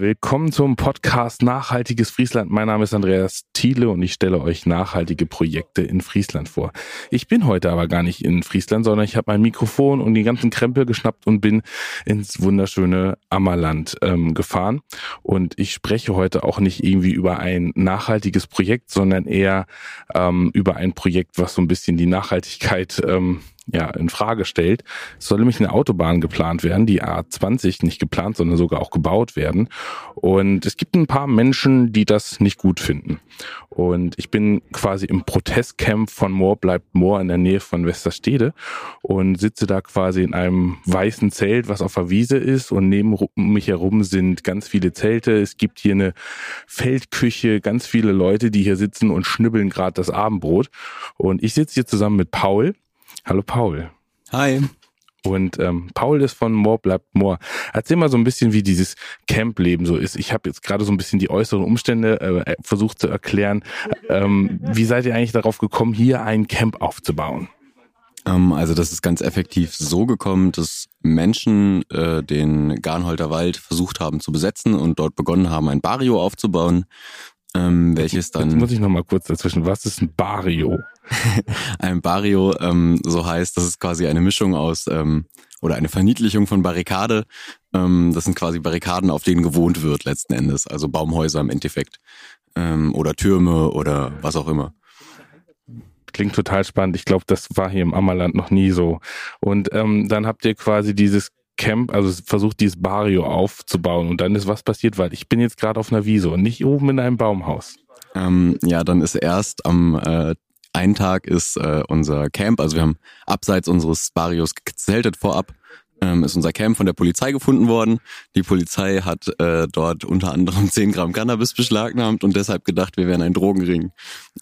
Willkommen zum Podcast Nachhaltiges Friesland. Mein Name ist Andreas Thiele und ich stelle euch nachhaltige Projekte in Friesland vor. Ich bin heute aber gar nicht in Friesland, sondern ich habe mein Mikrofon und die ganzen Krempel geschnappt und bin ins wunderschöne Ammerland ähm, gefahren. Und ich spreche heute auch nicht irgendwie über ein nachhaltiges Projekt, sondern eher ähm, über ein Projekt, was so ein bisschen die Nachhaltigkeit ähm, ja, in Frage stellt. Es soll nämlich eine Autobahn geplant werden, die A20 nicht geplant, sondern sogar auch gebaut werden. Und es gibt ein paar Menschen, die das nicht gut finden. Und ich bin quasi im Protestcamp von Moor bleibt Moor in der Nähe von Westerstede und sitze da quasi in einem weißen Zelt, was auf der Wiese ist. Und neben mich herum sind ganz viele Zelte. Es gibt hier eine Feldküche, ganz viele Leute, die hier sitzen und schnibbeln gerade das Abendbrot. Und ich sitze hier zusammen mit Paul. Hallo Paul. Hi. Und ähm, Paul ist von More bleibt More. Erzähl mal so ein bisschen, wie dieses Camp-Leben so ist. Ich habe jetzt gerade so ein bisschen die äußeren Umstände äh, versucht zu erklären. Ähm, wie seid ihr eigentlich darauf gekommen, hier ein Camp aufzubauen? Ähm, also das ist ganz effektiv so gekommen, dass Menschen äh, den Garnholter Wald versucht haben zu besetzen und dort begonnen haben, ein Barrio aufzubauen ähm, welches dann. Jetzt muss ich noch mal kurz dazwischen. Was ist ein Barrio? ein Barrio, ähm, so heißt, das ist quasi eine Mischung aus ähm, oder eine Verniedlichung von Barrikade. Ähm, das sind quasi Barrikaden, auf denen gewohnt wird letzten Endes, also Baumhäuser im Endeffekt ähm, oder Türme oder was auch immer. Klingt total spannend. Ich glaube, das war hier im Ammerland noch nie so. Und ähm, dann habt ihr quasi dieses Camp, also versucht dieses Barrio aufzubauen und dann ist was passiert, weil ich bin jetzt gerade auf einer Wiese und nicht oben in einem Baumhaus. Ähm, ja, dann ist erst am äh, einen Tag ist äh, unser Camp, also wir haben abseits unseres Barrios gezeltet vorab, ähm, ist unser Camp von der Polizei gefunden worden. Die Polizei hat äh, dort unter anderem 10 Gramm Cannabis beschlagnahmt und deshalb gedacht, wir wären ein Drogenring.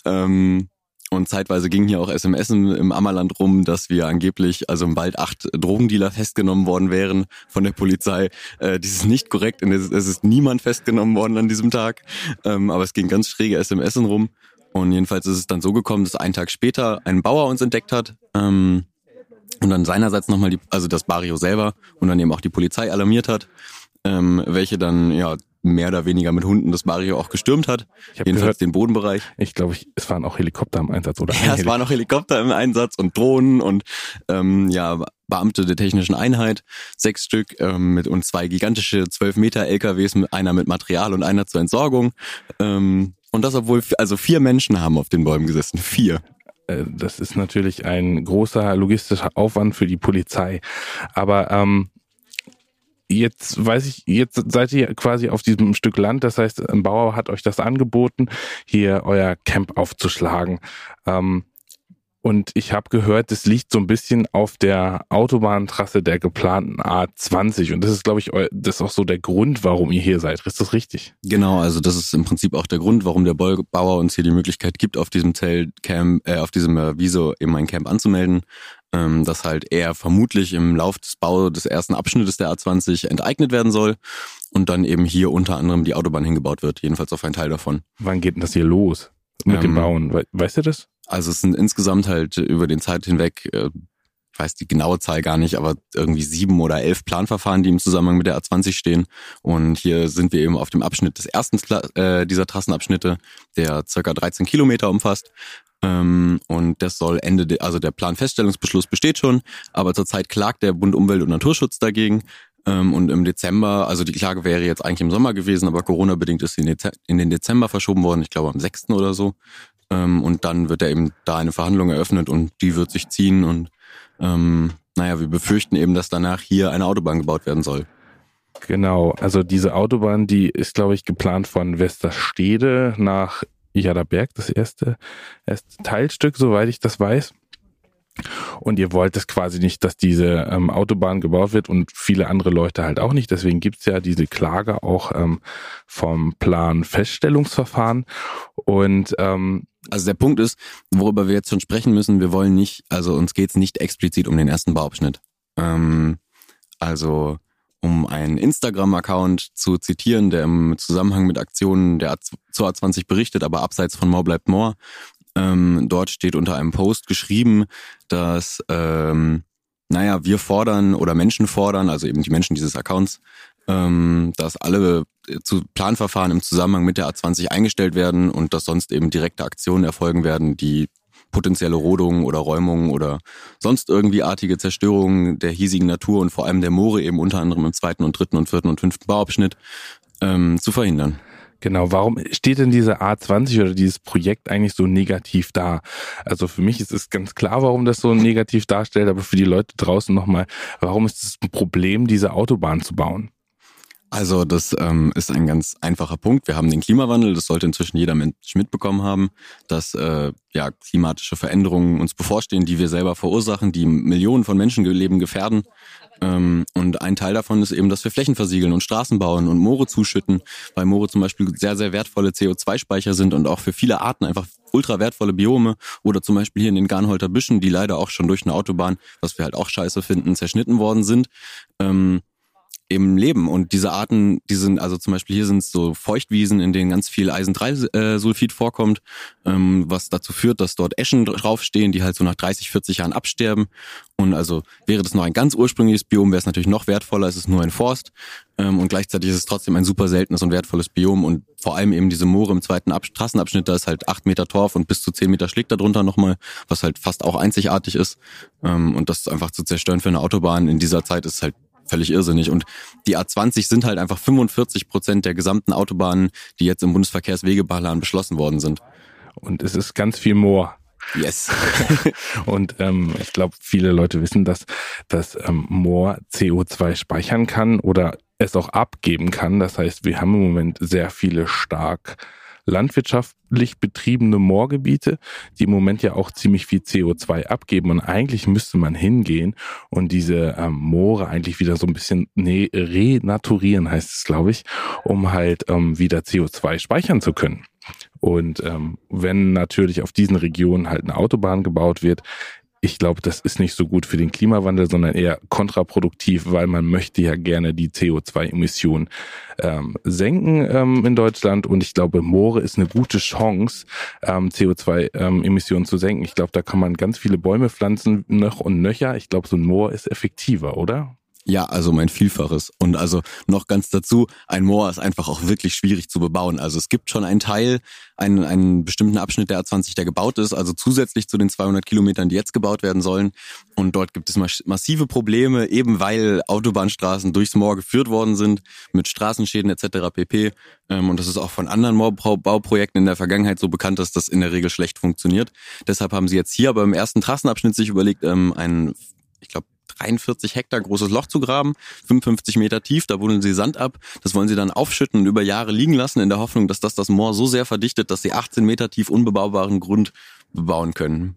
Ähm, und zeitweise ging hier auch SMS im Ammerland rum, dass wir angeblich, also im Wald acht Drogendealer festgenommen worden wären von der Polizei. Äh, dies ist nicht korrekt. Es ist niemand festgenommen worden an diesem Tag. Ähm, aber es ging ganz schräge SMS rum. Und jedenfalls ist es dann so gekommen, dass einen Tag später ein Bauer uns entdeckt hat. Ähm, und dann seinerseits nochmal die, also das Barrio selber und dann eben auch die Polizei alarmiert hat, ähm, welche dann ja mehr oder weniger mit Hunden das Barrio auch gestürmt hat. Ich Jedenfalls gehört, den Bodenbereich. Ich glaube, ich, es waren auch Helikopter im Einsatz, oder? Ja, es waren auch Helikopter im Einsatz und Drohnen und ähm, ja, Beamte der technischen Einheit, sechs Stück ähm, mit und zwei gigantische zwölf Meter LKWs, einer mit Material und einer zur Entsorgung. Ähm, und das, obwohl also vier Menschen haben auf den Bäumen gesessen. Vier. Äh, das ist natürlich ein großer logistischer Aufwand für die Polizei. Aber ähm, jetzt weiß ich, jetzt seid ihr quasi auf diesem Stück Land. Das heißt, ein Bauer hat euch das angeboten, hier euer Camp aufzuschlagen. Ähm, und ich habe gehört, es liegt so ein bisschen auf der Autobahntrasse der geplanten A20. Und das ist, glaube ich, das ist auch so der Grund, warum ihr hier seid. Ist das richtig? Genau, also das ist im Prinzip auch der Grund, warum der Bauer uns hier die Möglichkeit gibt, auf diesem Zeltcamp, äh, auf diesem äh, Wieso eben ein Camp anzumelden. Ähm, dass halt er vermutlich im Lauf des Bau des ersten Abschnittes der A20 enteignet werden soll und dann eben hier unter anderem die Autobahn hingebaut wird, jedenfalls auf einen Teil davon. Wann geht denn das hier los mit ähm, dem Bauen? Weißt du das? Also es sind insgesamt halt über den Zeit hinweg, äh, ich weiß die genaue Zahl gar nicht, aber irgendwie sieben oder elf Planverfahren, die im Zusammenhang mit der A20 stehen. Und hier sind wir eben auf dem Abschnitt des ersten äh, dieser Trassenabschnitte, der circa 13 Kilometer umfasst. Ähm, und das soll Ende, de, also der Planfeststellungsbeschluss besteht schon, aber zurzeit klagt der Bund Umwelt und Naturschutz dagegen. Ähm, und im Dezember, also die Klage wäre jetzt eigentlich im Sommer gewesen, aber Corona-bedingt ist sie in den Dezember verschoben worden, ich glaube am 6. oder so. Ähm, und dann wird er eben da eine Verhandlung eröffnet und die wird sich ziehen und ähm, naja, wir befürchten eben, dass danach hier eine Autobahn gebaut werden soll. Genau, also diese Autobahn, die ist, glaube ich, geplant von Westerstede nach Jaderberg, das erste, erste Teilstück, soweit ich das weiß. Und ihr wollt es quasi nicht, dass diese ähm, Autobahn gebaut wird und viele andere Leute halt auch nicht. Deswegen gibt's ja diese Klage auch ähm, vom Planfeststellungsverfahren. Und ähm, also der Punkt ist, worüber wir jetzt schon sprechen müssen, wir wollen nicht, also uns geht's nicht explizit um den ersten Bauabschnitt. Ähm, also um einen Instagram-Account zu zitieren, der im Zusammenhang mit Aktionen der zur A20 berichtet, aber abseits von More bleibt More. Ähm, dort steht unter einem Post geschrieben, dass, ähm, naja, wir fordern oder Menschen fordern, also eben die Menschen dieses Accounts, ähm, dass alle äh, zu Planverfahren im Zusammenhang mit der A20 eingestellt werden und dass sonst eben direkte Aktionen erfolgen werden, die potenzielle Rodungen oder Räumungen oder sonst irgendwie artige Zerstörungen der hiesigen Natur und vor allem der Moore eben unter anderem im zweiten und dritten und vierten und fünften Bauabschnitt ähm, zu verhindern. Genau, warum steht denn diese A20 oder dieses Projekt eigentlich so negativ da? Also für mich ist es ganz klar, warum das so negativ darstellt, aber für die Leute draußen nochmal, warum ist es ein Problem, diese Autobahn zu bauen? Also das ähm, ist ein ganz einfacher Punkt. Wir haben den Klimawandel, das sollte inzwischen jeder Mensch mitbekommen haben, dass äh, ja klimatische Veränderungen uns bevorstehen, die wir selber verursachen, die Millionen von Menschenleben gefährden. Ähm, und ein Teil davon ist eben, dass wir Flächen versiegeln und Straßen bauen und Moore zuschütten, weil Moore zum Beispiel sehr, sehr wertvolle CO2-Speicher sind und auch für viele Arten einfach ultra wertvolle Biome oder zum Beispiel hier in den Garnholter Büschen, die leider auch schon durch eine Autobahn, was wir halt auch scheiße finden, zerschnitten worden sind. Ähm, im Leben. Und diese Arten, die sind, also zum Beispiel hier sind es so Feuchtwiesen, in denen ganz viel Eisen-3-Sulfid vorkommt, ähm, was dazu führt, dass dort Eschen draufstehen, die halt so nach 30, 40 Jahren absterben. Und also wäre das noch ein ganz ursprüngliches Biom, wäre es natürlich noch wertvoller, es ist nur ein Forst. Ähm, und gleichzeitig ist es trotzdem ein super seltenes und wertvolles Biom. Und vor allem eben diese Moore im zweiten Ab Trassenabschnitt, da ist halt acht Meter Torf und bis zu zehn Meter Schlick darunter nochmal, was halt fast auch einzigartig ist. Ähm, und das einfach zu zerstören für eine Autobahn in dieser Zeit ist halt völlig irrsinnig. Und die A20 sind halt einfach 45 Prozent der gesamten Autobahnen, die jetzt im Bundesverkehrswegebauplan beschlossen worden sind. Und es ist ganz viel Moor. Yes. und ähm, ich glaube, viele Leute wissen, dass, dass ähm, Moor CO2 speichern kann oder es auch abgeben kann. Das heißt, wir haben im Moment sehr viele stark landwirtschaftlich betriebene Moorgebiete, die im Moment ja auch ziemlich viel CO2 abgeben. Und eigentlich müsste man hingehen und diese ähm, Moore eigentlich wieder so ein bisschen ne, renaturieren, heißt es, glaube ich, um halt ähm, wieder CO2 speichern zu können. Und ähm, wenn natürlich auf diesen Regionen halt eine Autobahn gebaut wird, ich glaube, das ist nicht so gut für den Klimawandel, sondern eher kontraproduktiv, weil man möchte ja gerne die CO2-Emissionen ähm, senken ähm, in Deutschland. Und ich glaube, Moore ist eine gute Chance, ähm, CO2-Emissionen ähm, zu senken. Ich glaube, da kann man ganz viele Bäume pflanzen, noch und nöcher. Ich glaube, so ein Moor ist effektiver, oder? Ja, also mein Vielfaches. Und also noch ganz dazu, ein Moor ist einfach auch wirklich schwierig zu bebauen. Also es gibt schon einen Teil, einen, einen bestimmten Abschnitt der A20, der gebaut ist, also zusätzlich zu den 200 Kilometern, die jetzt gebaut werden sollen. Und dort gibt es massive Probleme, eben weil Autobahnstraßen durchs Moor geführt worden sind, mit Straßenschäden etc. pp. Ähm, und das ist auch von anderen Moorbauprojekten in der Vergangenheit so bekannt, dass das in der Regel schlecht funktioniert. Deshalb haben sie jetzt hier aber im ersten Trassenabschnitt sich überlegt, ähm, einen, ich glaube, 43 Hektar großes Loch zu graben, 55 Meter tief, da buddeln sie Sand ab. Das wollen sie dann aufschütten und über Jahre liegen lassen, in der Hoffnung, dass das das Moor so sehr verdichtet, dass sie 18 Meter tief unbebaubaren Grund bebauen können.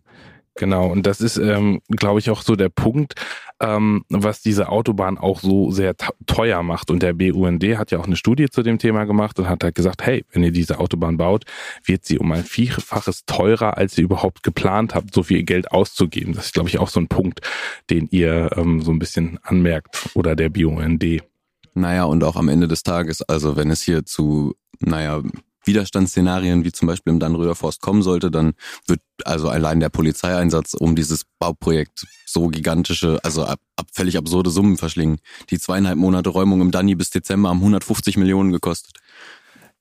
Genau, und das ist, ähm, glaube ich, auch so der Punkt, ähm, was diese Autobahn auch so sehr teuer macht. Und der BUND hat ja auch eine Studie zu dem Thema gemacht und hat halt gesagt, hey, wenn ihr diese Autobahn baut, wird sie um ein Vielfaches teurer, als ihr überhaupt geplant habt, so viel Geld auszugeben. Das ist, glaube ich, auch so ein Punkt, den ihr ähm, so ein bisschen anmerkt oder der BUND. Naja, und auch am Ende des Tages, also wenn es hier zu, naja, Widerstandsszenarien wie zum Beispiel im Dannröder Forst kommen sollte, dann wird also allein der Polizeieinsatz um dieses Bauprojekt so gigantische, also ab, ab völlig absurde Summen verschlingen. Die zweieinhalb Monate Räumung im Danny bis Dezember haben 150 Millionen gekostet.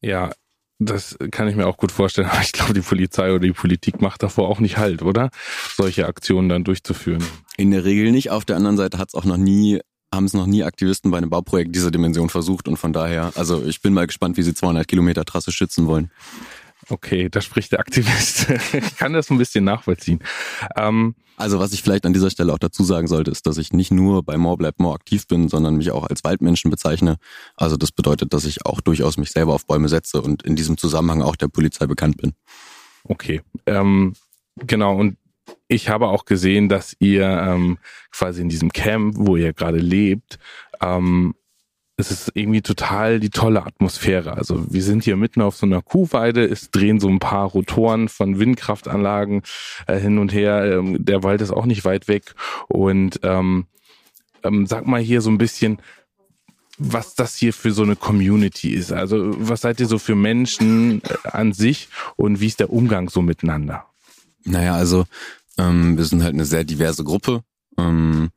Ja, das kann ich mir auch gut vorstellen. Aber ich glaube, die Polizei oder die Politik macht davor auch nicht halt, oder? Solche Aktionen dann durchzuführen. In der Regel nicht. Auf der anderen Seite hat es auch noch nie haben es noch nie Aktivisten bei einem Bauprojekt dieser Dimension versucht und von daher, also ich bin mal gespannt, wie sie 200 Kilometer Trasse schützen wollen. Okay, da spricht der Aktivist. ich kann das ein bisschen nachvollziehen. Ähm, also was ich vielleicht an dieser Stelle auch dazu sagen sollte, ist, dass ich nicht nur bei More Bleibt More aktiv bin, sondern mich auch als Waldmenschen bezeichne. Also das bedeutet, dass ich auch durchaus mich selber auf Bäume setze und in diesem Zusammenhang auch der Polizei bekannt bin. Okay, ähm, genau. Und ich habe auch gesehen, dass ihr ähm, quasi in diesem Camp, wo ihr gerade lebt, ähm, es ist irgendwie total die tolle Atmosphäre. Also wir sind hier mitten auf so einer Kuhweide, es drehen so ein paar Rotoren von Windkraftanlagen äh, hin und her. Ähm, der Wald ist auch nicht weit weg. Und ähm, ähm, sag mal hier so ein bisschen, was das hier für so eine Community ist. Also was seid ihr so für Menschen äh, an sich und wie ist der Umgang so miteinander? Naja, also ähm, wir sind halt eine sehr diverse Gruppe. Ähm,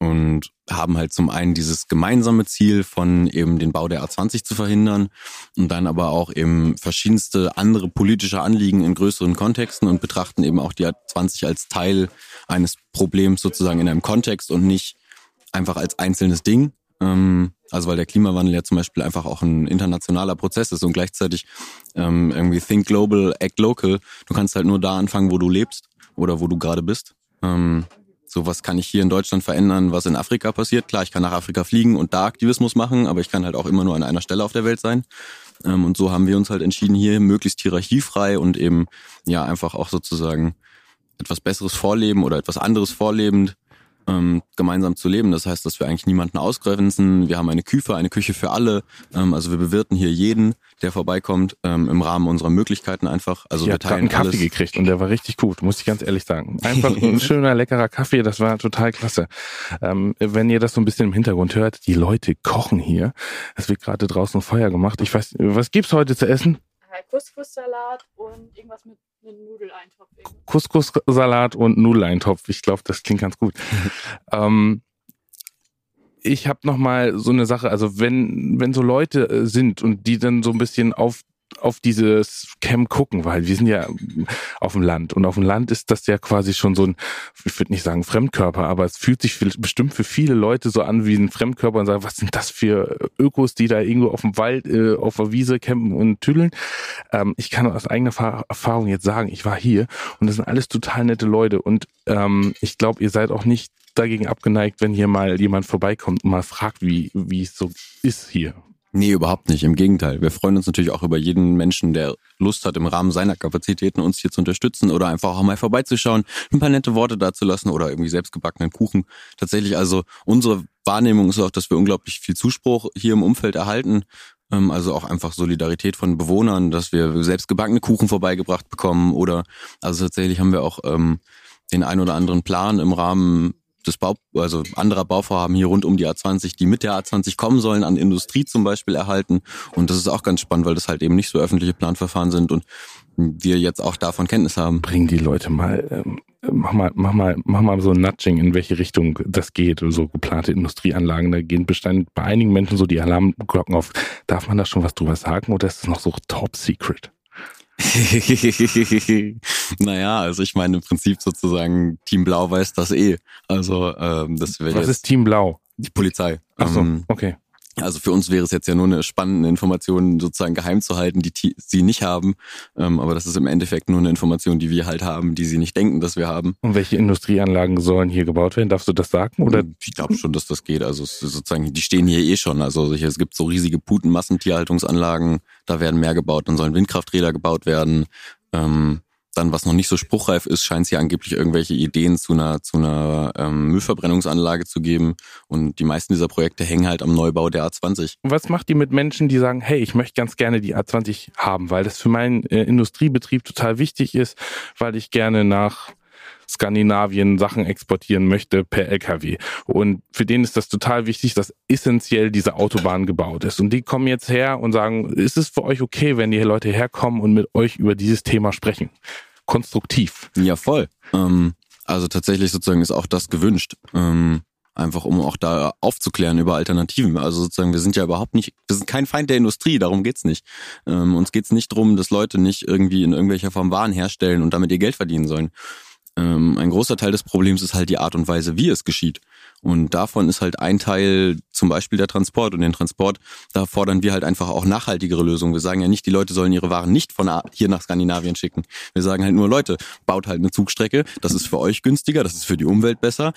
und haben halt zum einen dieses gemeinsame Ziel von eben den Bau der A20 zu verhindern und dann aber auch eben verschiedenste andere politische Anliegen in größeren Kontexten und betrachten eben auch die A20 als Teil eines Problems sozusagen in einem Kontext und nicht einfach als einzelnes Ding. Ähm, also weil der Klimawandel ja zum Beispiel einfach auch ein internationaler Prozess ist und gleichzeitig ähm, irgendwie think global, act local. Du kannst halt nur da anfangen, wo du lebst oder wo du gerade bist. Ähm, so was kann ich hier in Deutschland verändern, was in Afrika passiert. Klar, ich kann nach Afrika fliegen und da Aktivismus machen, aber ich kann halt auch immer nur an einer Stelle auf der Welt sein. Ähm, und so haben wir uns halt entschieden, hier möglichst hierarchiefrei und eben ja einfach auch sozusagen etwas Besseres vorleben oder etwas anderes vorlebend ähm, gemeinsam zu leben. Das heißt, dass wir eigentlich niemanden ausgrenzen. Wir haben eine Küfe, eine Küche für alle. Ähm, also wir bewirten hier jeden, der vorbeikommt, ähm, im Rahmen unserer Möglichkeiten einfach. Also ich wir teilen einen Kaffee alles. gekriegt und der war richtig gut, muss ich ganz ehrlich sagen. Einfach ein schöner, leckerer Kaffee, das war total klasse. Ähm, wenn ihr das so ein bisschen im Hintergrund hört, die Leute kochen hier. Es wird gerade draußen Feuer gemacht. Ich weiß, was gibt's heute zu essen? Couscous-Salat und irgendwas mit Nudeleintopf. Couscous-Salat und Nudeleintopf. Ich glaube, das klingt ganz gut. ähm, ich habe noch mal so eine Sache, also wenn wenn so Leute äh, sind und die dann so ein bisschen auf auf dieses Camp gucken, weil wir sind ja auf dem Land und auf dem Land ist das ja quasi schon so ein, ich würde nicht sagen Fremdkörper, aber es fühlt sich bestimmt für viele Leute so an wie ein Fremdkörper und sagen, was sind das für Ökos, die da irgendwo auf dem Wald, äh, auf der Wiese campen und tüdeln. Ähm, ich kann aus eigener Erfahrung jetzt sagen, ich war hier und das sind alles total nette Leute und ähm, ich glaube, ihr seid auch nicht dagegen abgeneigt, wenn hier mal jemand vorbeikommt und mal fragt, wie, wie es so ist hier. Nee, überhaupt nicht. Im Gegenteil. Wir freuen uns natürlich auch über jeden Menschen, der Lust hat, im Rahmen seiner Kapazitäten uns hier zu unterstützen oder einfach auch mal vorbeizuschauen, ein paar nette Worte dazulassen oder irgendwie selbstgebackenen Kuchen. Tatsächlich also unsere Wahrnehmung ist auch, dass wir unglaublich viel Zuspruch hier im Umfeld erhalten. Ähm, also auch einfach Solidarität von Bewohnern, dass wir selbstgebackene Kuchen vorbeigebracht bekommen oder also tatsächlich haben wir auch ähm, den ein oder anderen Plan im Rahmen des Bau, also anderer Bauvorhaben hier rund um die A20, die mit der A20 kommen sollen, an Industrie zum Beispiel erhalten. Und das ist auch ganz spannend, weil das halt eben nicht so öffentliche Planverfahren sind und wir jetzt auch davon Kenntnis haben. Bringen die Leute mal, ähm, mach mal, mach mal, mach mal so ein Nudging, in welche Richtung das geht. So geplante Industrieanlagen, da gehen bestimmt bei einigen Menschen so die Alarmglocken auf. Darf man da schon was drüber sagen oder ist es noch so top secret? naja, also ich meine im Prinzip sozusagen Team Blau weiß das eh. Also ähm, das wäre Was ist Team Blau? Die Polizei. Ach so, ähm, okay. Also für uns wäre es jetzt ja nur eine spannende Information sozusagen geheim zu halten, die sie nicht haben. Ähm, aber das ist im Endeffekt nur eine Information, die wir halt haben, die sie nicht denken, dass wir haben. Und welche Industrieanlagen sollen hier gebaut werden? Darfst du das sagen? Oder? Ich glaube schon, dass das geht. Also sozusagen, die stehen hier eh schon. Also es gibt so riesige Putenmassentierhaltungsanlagen, da werden mehr gebaut, dann sollen Windkrafträder gebaut werden. Ähm, dann, was noch nicht so spruchreif ist, scheint es hier angeblich irgendwelche Ideen zu einer, zu einer ähm, Müllverbrennungsanlage zu geben. Und die meisten dieser Projekte hängen halt am Neubau der A20. Was macht ihr mit Menschen, die sagen, hey, ich möchte ganz gerne die A20 haben, weil das für meinen äh, Industriebetrieb total wichtig ist, weil ich gerne nach Skandinavien Sachen exportieren möchte per LKW. Und für den ist das total wichtig, dass essentiell diese Autobahn gebaut ist. Und die kommen jetzt her und sagen, ist es für euch okay, wenn die Leute herkommen und mit euch über dieses Thema sprechen? Konstruktiv. Ja, voll. Ähm, also tatsächlich sozusagen ist auch das gewünscht. Ähm, einfach um auch da aufzuklären über Alternativen. Also sozusagen, wir sind ja überhaupt nicht, wir sind kein Feind der Industrie, darum geht's nicht. Ähm, uns geht's nicht drum, dass Leute nicht irgendwie in irgendwelcher Form Waren herstellen und damit ihr Geld verdienen sollen. Ähm, ein großer Teil des Problems ist halt die Art und Weise, wie es geschieht. Und davon ist halt ein Teil zum Beispiel der Transport. Und den Transport, da fordern wir halt einfach auch nachhaltigere Lösungen. Wir sagen ja nicht, die Leute sollen ihre Waren nicht von hier nach Skandinavien schicken. Wir sagen halt nur, Leute, baut halt eine Zugstrecke. Das ist für euch günstiger, das ist für die Umwelt besser.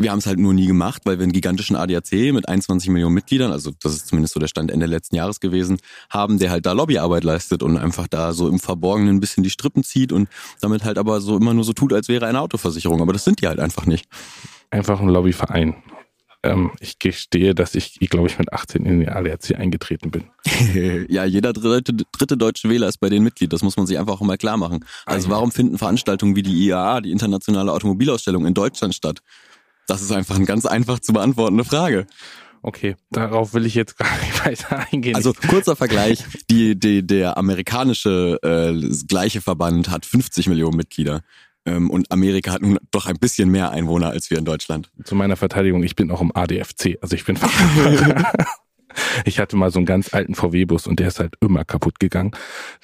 Wir haben es halt nur nie gemacht, weil wir einen gigantischen ADAC mit 21 Millionen Mitgliedern, also das ist zumindest so der Stand Ende letzten Jahres gewesen, haben, der halt da Lobbyarbeit leistet und einfach da so im Verborgenen ein bisschen die Strippen zieht und damit halt aber so immer nur so tut, als wäre eine Autoversicherung. Aber das sind die halt einfach nicht. Einfach ein Lobbyverein. Ähm, ich gestehe, dass ich, glaube ich, mit 18 in den ADAC eingetreten bin. ja, jeder dritte, dritte deutsche Wähler ist bei den Mitglied. Das muss man sich einfach auch mal klar machen. Also warum finden Veranstaltungen wie die IAA, die Internationale Automobilausstellung in Deutschland statt? Das ist einfach eine ganz einfach zu beantwortende Frage. Okay, darauf will ich jetzt gar nicht weiter eingehen. Also kurzer Vergleich, die, die, der amerikanische äh, gleiche Verband hat 50 Millionen Mitglieder. Ähm, und Amerika hat nun doch ein bisschen mehr Einwohner als wir in Deutschland. Zu meiner Verteidigung, ich bin auch im ADFC, also ich bin Ich hatte mal so einen ganz alten VW-Bus und der ist halt immer kaputt gegangen.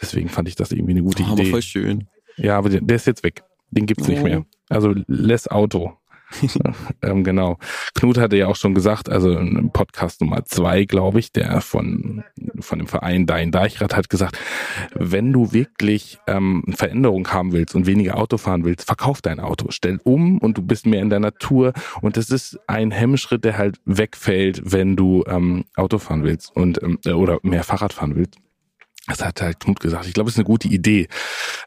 Deswegen fand ich das irgendwie eine gute Oh, Idee. aber voll schön. Ja, aber der, der ist jetzt weg. Den gibt's nicht Oh. mehr. Also less Auto. ähm, genau. Knut hatte ja auch schon gesagt, also im Podcast Nummer zwei, glaube ich, der von, von dem Verein Dein Deichrat hat gesagt, wenn du wirklich ähm, Veränderung haben willst und weniger Auto fahren willst, verkauf dein Auto, stell um und du bist mehr in der Natur. Und das ist ein Hemmschritt, der halt wegfällt, wenn du ähm, Auto fahren willst und ähm, oder mehr Fahrrad fahren willst. Das hat halt Knut gesagt. Ich glaube, es ist eine gute Idee.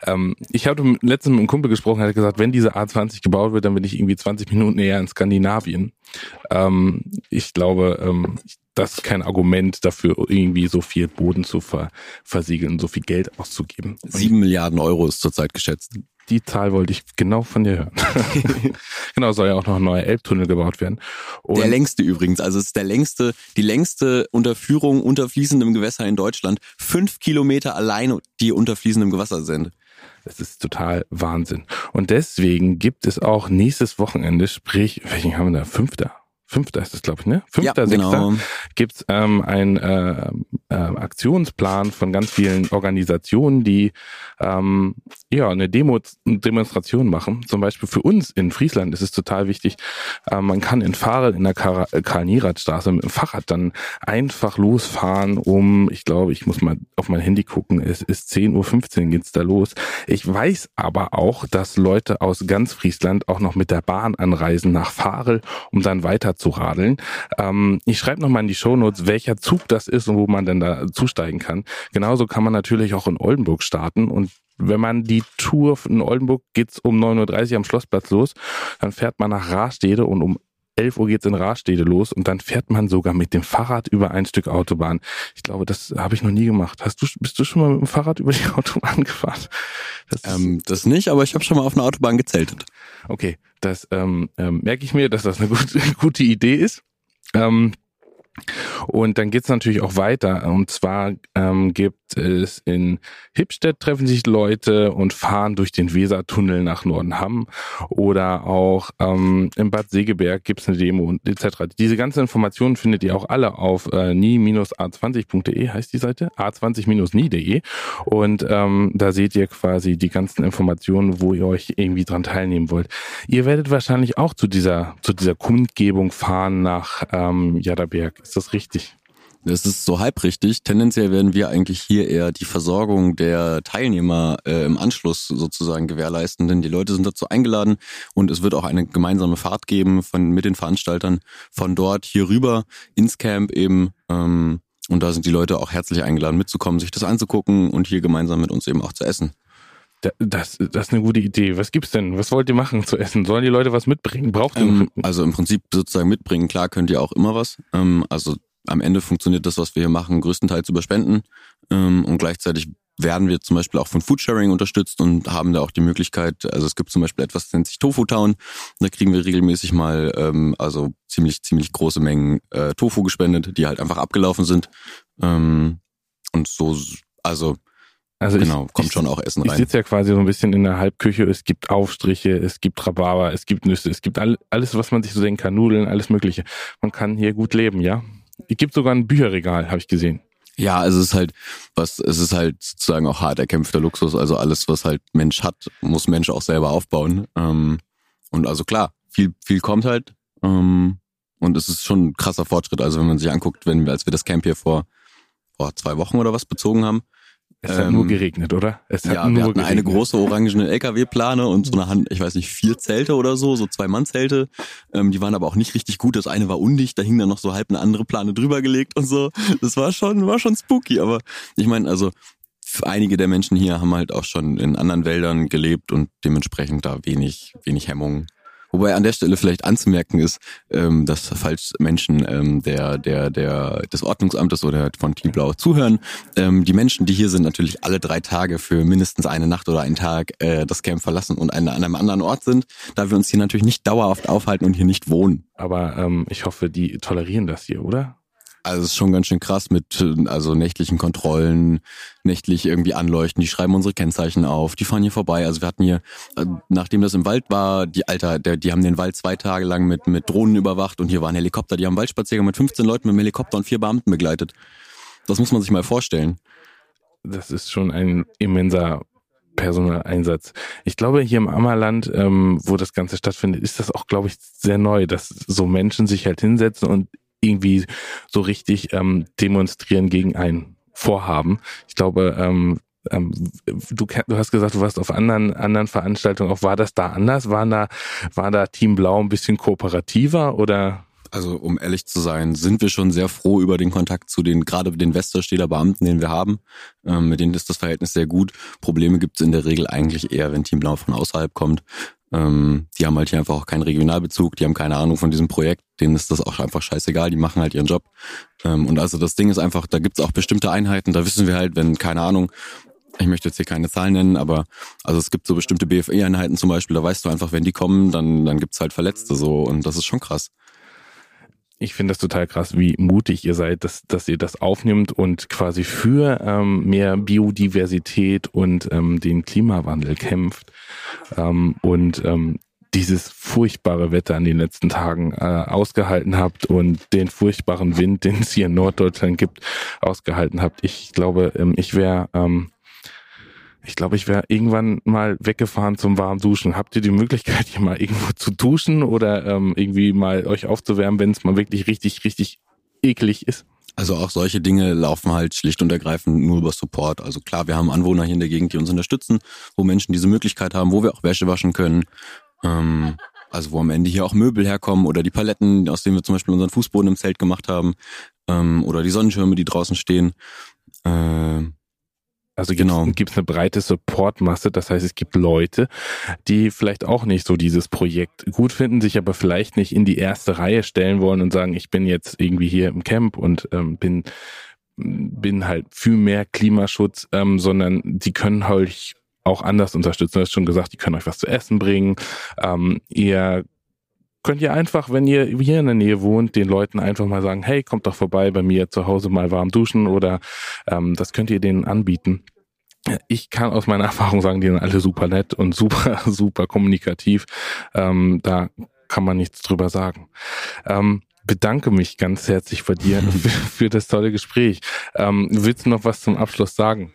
Ähm, ich mit- letztens mit einem Kumpel gesprochen, er hat gesagt, wenn diese A20 gebaut wird, dann bin ich irgendwie 20 Minuten näher in Skandinavien. Ähm, ich glaube, ähm, das ist kein Argument dafür, irgendwie so viel Boden zu ver versiegeln, so viel Geld auszugeben. Sieben Milliarden Euro ist zurzeit geschätzt. Die Zahl wollte ich genau von dir hören. genau, soll ja auch noch ein neuer Elbtunnel gebaut werden. Und Der längste übrigens, also es ist der längste, die längste Unterführung unter fließendem Gewässer in Deutschland. Fünf Kilometer allein, die unter fließendem Gewässer sind. Das ist total Wahnsinn. Und deswegen gibt es auch nächstes Wochenende, sprich, welchen haben wir da? Fünfter. Fünfter ist es, glaube ich, ne? Fünfter, ja, sechster. genau. gibt's ähm, einen äh, äh, Aktionsplan von ganz vielen Organisationen, die ähm, ja eine Demo Demonstration machen. Zum Beispiel für uns in Friesland ist es total wichtig. Äh, man kann in Fahrrad in der Kar Karl-Nierat-Straße mit dem Fahrrad dann einfach losfahren um, ich glaube, ich muss mal auf mein Handy gucken, es ist 10.15 Uhr geht's da los. Ich weiß aber auch, dass Leute aus ganz Friesland auch noch mit der Bahn anreisen nach Farel, um dann weiter zu radeln. Ähm, ich schreibe nochmal in die Shownotes, welcher Zug das ist und wo man denn da zusteigen kann. Genauso kann man natürlich auch in Oldenburg starten und wenn man die Tour in Oldenburg geht's um 9.30 Uhr am Schlossplatz los, dann fährt man nach Rastede und um 11 Uhr geht's in Rastede los und dann fährt man sogar mit dem Fahrrad über ein Stück Autobahn. Ich glaube, das habe ich noch nie gemacht. Hast du, bist du schon mal mit dem Fahrrad über die Autobahn gefahren? Das Ähm, das nicht, aber ich habe schon mal auf einer Autobahn gezeltet. Okay, das ähm, ähm, merke ich mir, dass das eine gute, gute Idee ist. Ähm, und dann geht's natürlich auch weiter. Und zwar ähm, gibt es in Hipstedt treffen sich Leute und fahren durch den Wesertunnel nach Nordenham. Oder auch ähm, im Bad Segeberg gibt's eine Demo und etc. Diese ganzen Informationen findet ihr auch alle auf äh, nie-a20.de, heißt die Seite, a20-nie.de. Und ähm, da seht ihr quasi die ganzen Informationen, wo ihr euch irgendwie dran teilnehmen wollt. Ihr werdet wahrscheinlich auch zu dieser, zu dieser Kundgebung fahren nach ähm, Jaderberg. Ist das richtig? Das ist so halb richtig. Tendenziell werden wir eigentlich hier eher die Versorgung der Teilnehmer äh, im Anschluss sozusagen gewährleisten, denn die Leute sind dazu eingeladen und es wird auch eine gemeinsame Fahrt geben von mit den Veranstaltern von dort hier rüber ins Camp eben. Ähm, und da sind die Leute auch herzlich eingeladen mitzukommen, sich das anzugucken und hier gemeinsam mit uns eben auch zu essen. Da- Das, das ist eine gute Idee. Was gibt's denn? Was wollt ihr machen zu essen? Sollen die Leute was mitbringen? Braucht ihr Ähm, also im Prinzip sozusagen mitbringen, klar könnt ihr auch immer was. Ähm, also am Ende funktioniert das, was wir hier machen, größtenteils über Spenden. Ähm, und gleichzeitig werden wir zum Beispiel auch von Foodsharing unterstützt und haben da auch die Möglichkeit, also es gibt zum Beispiel etwas, das nennt sich Tofu Town. Da kriegen wir regelmäßig mal ähm, also ziemlich, ziemlich große Mengen äh, Tofu gespendet, die halt einfach abgelaufen sind. Ähm, und so, also also genau, ich, kommt ich, schon auch Essen Ich rein. sitze ja quasi so ein bisschen in der Halbküche. Es gibt Aufstriche, es gibt Rhabarber, es gibt Nüsse, es gibt all, alles, was man sich so denken kann, Nudeln, alles Mögliche. Man kann hier gut leben, ja. Es gibt sogar ein Bücherregal, habe ich gesehen. Ja, es ist halt, was, es ist halt sozusagen auch hart erkämpfter Luxus. Also alles, was halt Mensch hat, muss Mensch auch selber aufbauen. Ähm, und also klar, viel, viel kommt halt. Ähm, und es ist schon ein krasser Fortschritt. Also wenn man sich anguckt, wenn wir, als wir das Camp hier vor, vor zwei Wochen oder was bezogen haben, Es hat Ähm, nur geregnet, oder? Es hat ja, nur wir hatten eine geregnet. große orangene LKW-Plane und so eine Hand, ich weiß nicht, vier Zelte oder so, so zwei Mann-Zelte. Ähm, die waren aber auch nicht richtig gut. Das eine war undicht, da hing dann noch so halb eine andere Plane drüber gelegt und so. Das war schon, war schon spooky. Aber ich meine, also einige der Menschen hier haben halt auch schon in anderen Wäldern gelebt und dementsprechend da wenig, wenig Hemmungen. Wobei an der Stelle vielleicht anzumerken ist, ähm, dass falls Menschen ähm, der, der, der, des Ordnungsamtes oder von Tielblau zuhören, ähm, die Menschen, die hier sind, natürlich alle drei Tage für mindestens eine Nacht oder einen Tag äh, das Camp verlassen und an einem anderen Ort sind, da wir uns hier natürlich nicht dauerhaft aufhalten und hier nicht wohnen. Aber ähm, ich hoffe, die tolerieren das hier, oder? Also es ist schon ganz schön krass mit also nächtlichen Kontrollen, nächtlich irgendwie anleuchten, die schreiben unsere Kennzeichen auf, die fahren hier vorbei. Also wir hatten hier, äh, nachdem das im Wald war, die Alter, der, die haben den Wald zwei Tage lang mit, mit Drohnen überwacht und hier war ein Helikopter, die haben Waldspaziergang mit 15 Leuten mit dem Helikopter und vier Beamten begleitet. Das muss man sich mal vorstellen. Das ist schon ein immenser Personaleinsatz. Ich glaube, hier im Ammerland, ähm, wo das Ganze stattfindet, ist das auch, glaube ich, sehr neu, dass so Menschen sich halt hinsetzen und irgendwie so richtig ähm, demonstrieren gegen ein Vorhaben. Ich glaube, ähm, ähm, du, du hast gesagt, du warst auf anderen anderen Veranstaltungen. Auch war das da anders? War da war da Team Blau ein bisschen kooperativer oder? Also um ehrlich zu sein, sind wir schon sehr froh über den Kontakt zu den gerade den Westersteder Beamten, den wir haben. Ähm, mit denen ist das Verhältnis sehr gut. Probleme gibt es in der Regel eigentlich eher, wenn Team Blau von außerhalb kommt. Ähm, die haben halt hier einfach auch keinen Regionalbezug, die haben keine Ahnung von diesem Projekt, denen ist das auch einfach scheißegal, die machen halt ihren Job. Ähm, und also das Ding ist einfach, da gibt's auch bestimmte Einheiten, da wissen wir halt, wenn, keine Ahnung, ich möchte jetzt hier keine Zahlen nennen, aber also es gibt so bestimmte BFE-Einheiten zum Beispiel, da weißt du einfach, wenn die kommen, dann, dann gibt's halt Verletzte so und das ist schon krass ich finde das total krass, wie mutig ihr seid, dass, dass ihr das aufnimmt und quasi für ähm, mehr Biodiversität und ähm, den Klimawandel kämpft. Ähm, und ähm, dieses furchtbare Wetter an den letzten Tagen äh, ausgehalten habt und den furchtbaren Wind, den es hier in Norddeutschland gibt, ausgehalten habt. Ich glaube, ähm, ich wäre ähm, ich glaube, ich wäre irgendwann mal weggefahren zum warmen Duschen. Habt ihr die Möglichkeit, hier mal irgendwo zu duschen oder ähm, irgendwie mal euch aufzuwärmen, wenn es mal wirklich richtig, richtig eklig ist? Also auch solche Dinge laufen halt schlicht und ergreifend nur über Support. Also klar, wir haben Anwohner hier in der Gegend, die uns unterstützen, wo Menschen diese Möglichkeit haben, wo wir auch Wäsche waschen können. Ähm, also wo am Ende hier auch Möbel herkommen oder die Paletten, aus denen wir zum Beispiel unseren Fußboden im Zelt gemacht haben, ähm, oder die Sonnenschirme, die draußen stehen. Äh, also genau. gibt es eine breite Supportmasse. Das heißt, es gibt Leute, die vielleicht auch nicht so dieses Projekt gut finden, sich aber vielleicht nicht in die erste Reihe stellen wollen und sagen, ich bin jetzt irgendwie hier im Camp und ähm, bin bin halt für mehr Klimaschutz, ähm, sondern die können euch auch anders unterstützen. Du hast schon gesagt, die können euch was zu essen bringen. Ähm, ihr könnt ihr einfach, wenn ihr hier in der Nähe wohnt, den Leuten einfach mal sagen, hey, kommt doch vorbei bei mir zu Hause mal warm duschen oder ähm, das könnt ihr denen anbieten. Ich kann aus meiner Erfahrung sagen, die sind alle super nett und super, super kommunikativ. Ähm, da kann man nichts drüber sagen. Ähm, bedanke mich ganz herzlich bei dir für, für das tolle Gespräch. Ähm, willst du noch was zum Abschluss sagen?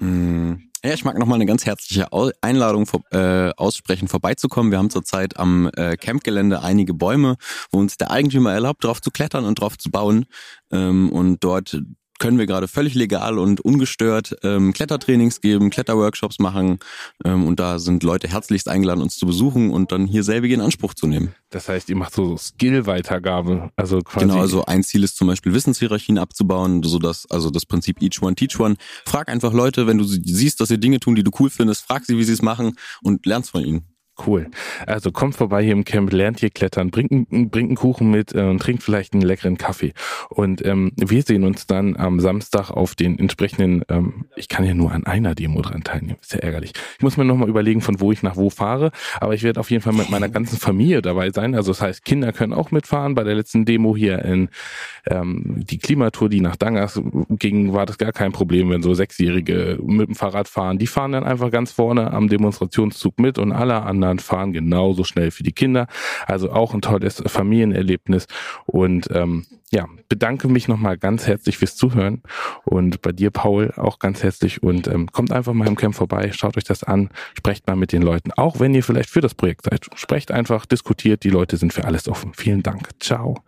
Mm. Ja, ich mag nochmal eine ganz herzliche Einladung äh, aussprechen, vorbeizukommen. Wir haben zurzeit am äh, Campgelände einige Bäume, wo uns der Eigentümer erlaubt, drauf zu klettern und drauf zu bauen. Ähm, und dort können wir gerade völlig legal und ungestört ähm, Klettertrainings geben, Kletterworkshops machen ähm, und da sind Leute herzlichst eingeladen, uns zu besuchen und dann hier selbige in Anspruch zu nehmen. Das heißt, ihr macht so Skill-Weitergabe, also quasi. Genau, also ein Ziel ist zum Beispiel Wissenshierarchien abzubauen, so dass also das Prinzip Each One Teach One. Frag einfach Leute, wenn du siehst, dass sie Dinge tun, die du cool findest, frag sie, wie sie es machen und lernst von ihnen. Cool. Also kommt vorbei hier im Camp, lernt hier klettern, bringt, bringt einen Kuchen mit äh, und trinkt vielleicht einen leckeren Kaffee. Und ähm, wir sehen uns dann am Samstag auf den entsprechenden, ähm, ich kann ja nur an einer Demo dran teilnehmen, ist ja ärgerlich. Ich muss mir nochmal überlegen, von wo ich nach wo fahre, aber ich werde auf jeden Fall mit meiner ganzen Familie dabei sein. Also das heißt, Kinder können auch mitfahren. Bei der letzten Demo hier in ähm, die Klimatour, die nach Dangers ging, war das gar kein Problem, wenn so Sechsjährige mit dem Fahrrad fahren. Die fahren dann einfach ganz vorne am Demonstrationszug mit und alle anderen anderen fahren genauso schnell für die Kinder. Also auch ein tolles Familienerlebnis. Und ähm, ja, bedanke mich nochmal ganz herzlich fürs Zuhören und bei dir, Paul, auch ganz herzlich und ähm, kommt einfach mal im Camp vorbei, schaut euch das an, sprecht mal mit den Leuten, auch wenn ihr vielleicht für das Projekt seid. Sprecht einfach, diskutiert, die Leute sind für alles offen. Vielen Dank. Ciao.